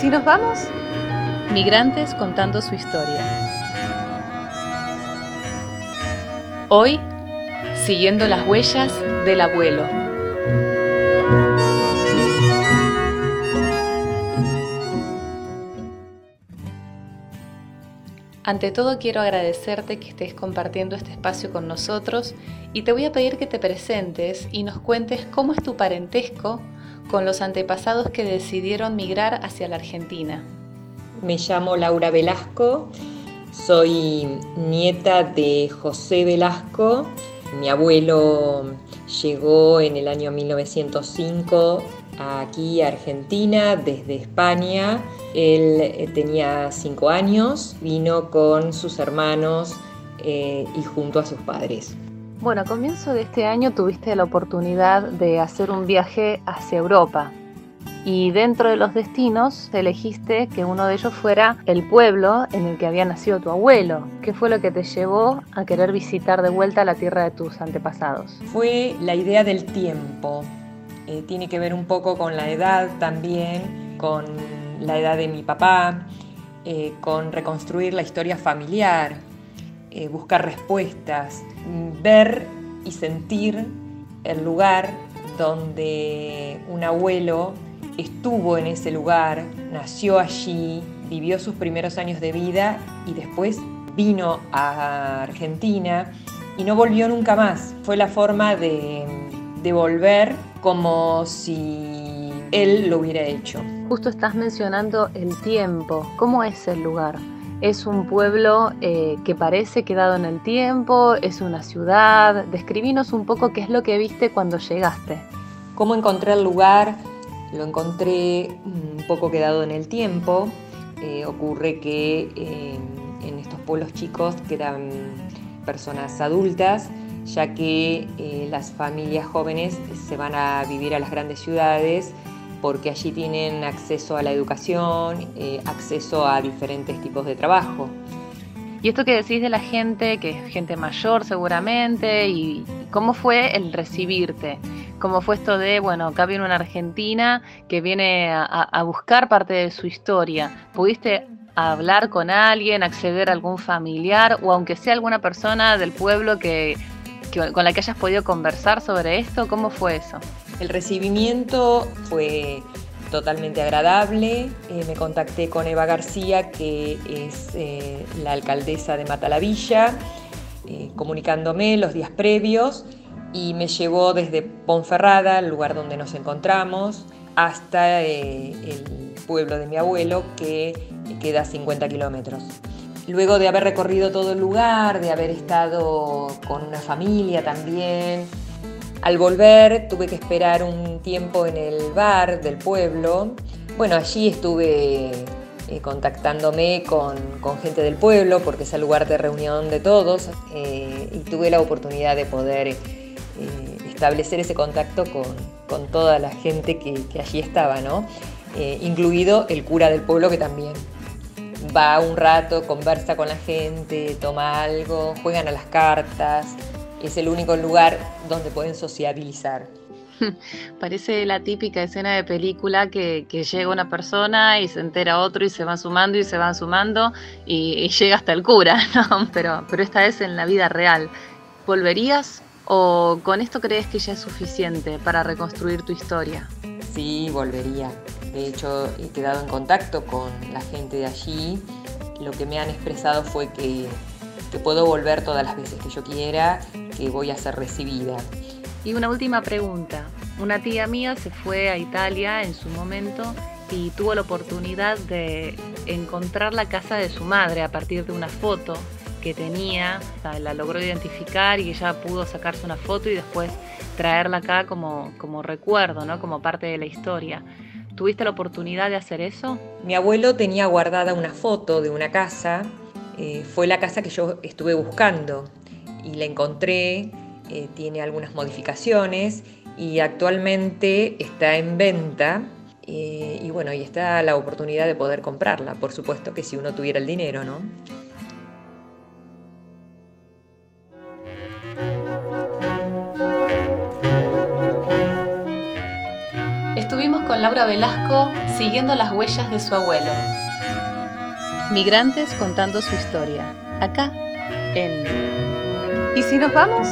si nos vamos? Migrantes contando su historia. Hoy, siguiendo las huellas del abuelo. Ante todo quiero agradecerte que estés compartiendo este espacio con nosotros y te voy a pedir que te presentes y nos cuentes cómo es tu parentesco con los antepasados que decidieron migrar hacia la Argentina. Me llamo Laura Velasco, soy nieta de José Velasco. Mi abuelo llegó en el año 1905 aquí a Argentina desde España. Él eh, tenía cinco años, vino con sus hermanos eh, y junto a sus padres. Bueno, a comienzo de este año tuviste la oportunidad de hacer un viaje hacia Europa y dentro de los destinos elegiste que uno de ellos fuera el pueblo en el que había nacido tu abuelo. ¿Qué fue lo que te llevó a querer visitar de vuelta la tierra de tus antepasados? Fue la idea del tiempo. Eh, tiene que ver un poco con la edad también, con la edad de mi papá, eh, con reconstruir la historia familiar, eh, buscar respuestas, ver y sentir el lugar donde un abuelo estuvo en ese lugar, nació allí, vivió sus primeros años de vida y después vino a Argentina y no volvió nunca más. Fue la forma de, de volver como si él lo hubiera hecho. Justo estás mencionando el tiempo. ¿Cómo es el lugar? ¿Es un pueblo eh, que parece quedado en el tiempo? ¿Es una ciudad? Describinos un poco qué es lo que viste cuando llegaste. ¿Cómo encontré el lugar? Lo encontré un poco quedado en el tiempo. Eh, ocurre que eh, en estos pueblos chicos quedan personas adultas ya que las familias jóvenes se van a vivir a las grandes ciudades porque allí tienen acceso a la educación, eh, acceso a diferentes tipos de trabajo. Y esto que decís de la gente, que es gente mayor seguramente, y cómo fue el recibirte, cómo fue esto de, bueno, acá viene una argentina que viene a buscar parte de su historia. ¿Pudiste hablar con alguien, acceder a algún familiar o aunque sea alguna persona del pueblo que con la que hayas podido conversar sobre esto? ¿Cómo fue eso? El recibimiento fue totalmente agradable. Eh, me contacté con Eva García, que es eh, la alcaldesa de Matalavilla, eh, comunicándome los días previos y me llevó desde Ponferrada, el lugar donde nos encontramos, hasta el pueblo de mi abuelo, que queda a 50 kilómetros. Luego de haber recorrido todo el lugar, de haber estado con una familia también, al volver tuve que esperar un tiempo en el bar del pueblo. Bueno, allí estuve eh, contactándome con, gente del pueblo porque es el lugar de reunión de todos eh, y tuve la oportunidad de poder eh, establecer ese contacto con, toda la gente que, que allí estaba, ¿no? incluido el cura del pueblo que también va un rato, conversa con la gente, toma algo, juegan a las cartas. Es el único lugar donde pueden sociabilizar. Parece la típica escena de película que, llega una persona y se entera otro y se van sumando y se van sumando y, llega hasta el cura, ¿no? Pero, pero esta vez en la vida real. ¿Volverías o con esto crees que ya es suficiente para reconstruir tu historia? Sí, volvería. De hecho, he quedado en contacto con la gente de allí. Lo que me han expresado fue que, puedo volver todas las veces que yo quiera, que voy a ser recibida. Y una última pregunta. Una tía mía se fue a Italia en su momento y tuvo la oportunidad de encontrar la casa de su madre a partir de una foto que tenía, la logró identificar y ella pudo sacarse una foto y después traerla acá como, como recuerdo, ¿no? como parte de la historia. ¿Tuviste la oportunidad de hacer eso? Mi abuelo tenía guardada una foto de una casa, eh, fue la casa que yo estuve buscando y la encontré, eh, tiene algunas modificaciones y actualmente está en venta eh, y bueno, y está la oportunidad de poder comprarla, por supuesto que si uno tuviera el dinero, ¿no? Laura Velasco siguiendo las huellas de su abuelo. Migrantes contando su historia, acá en... ¿Y si nos vamos?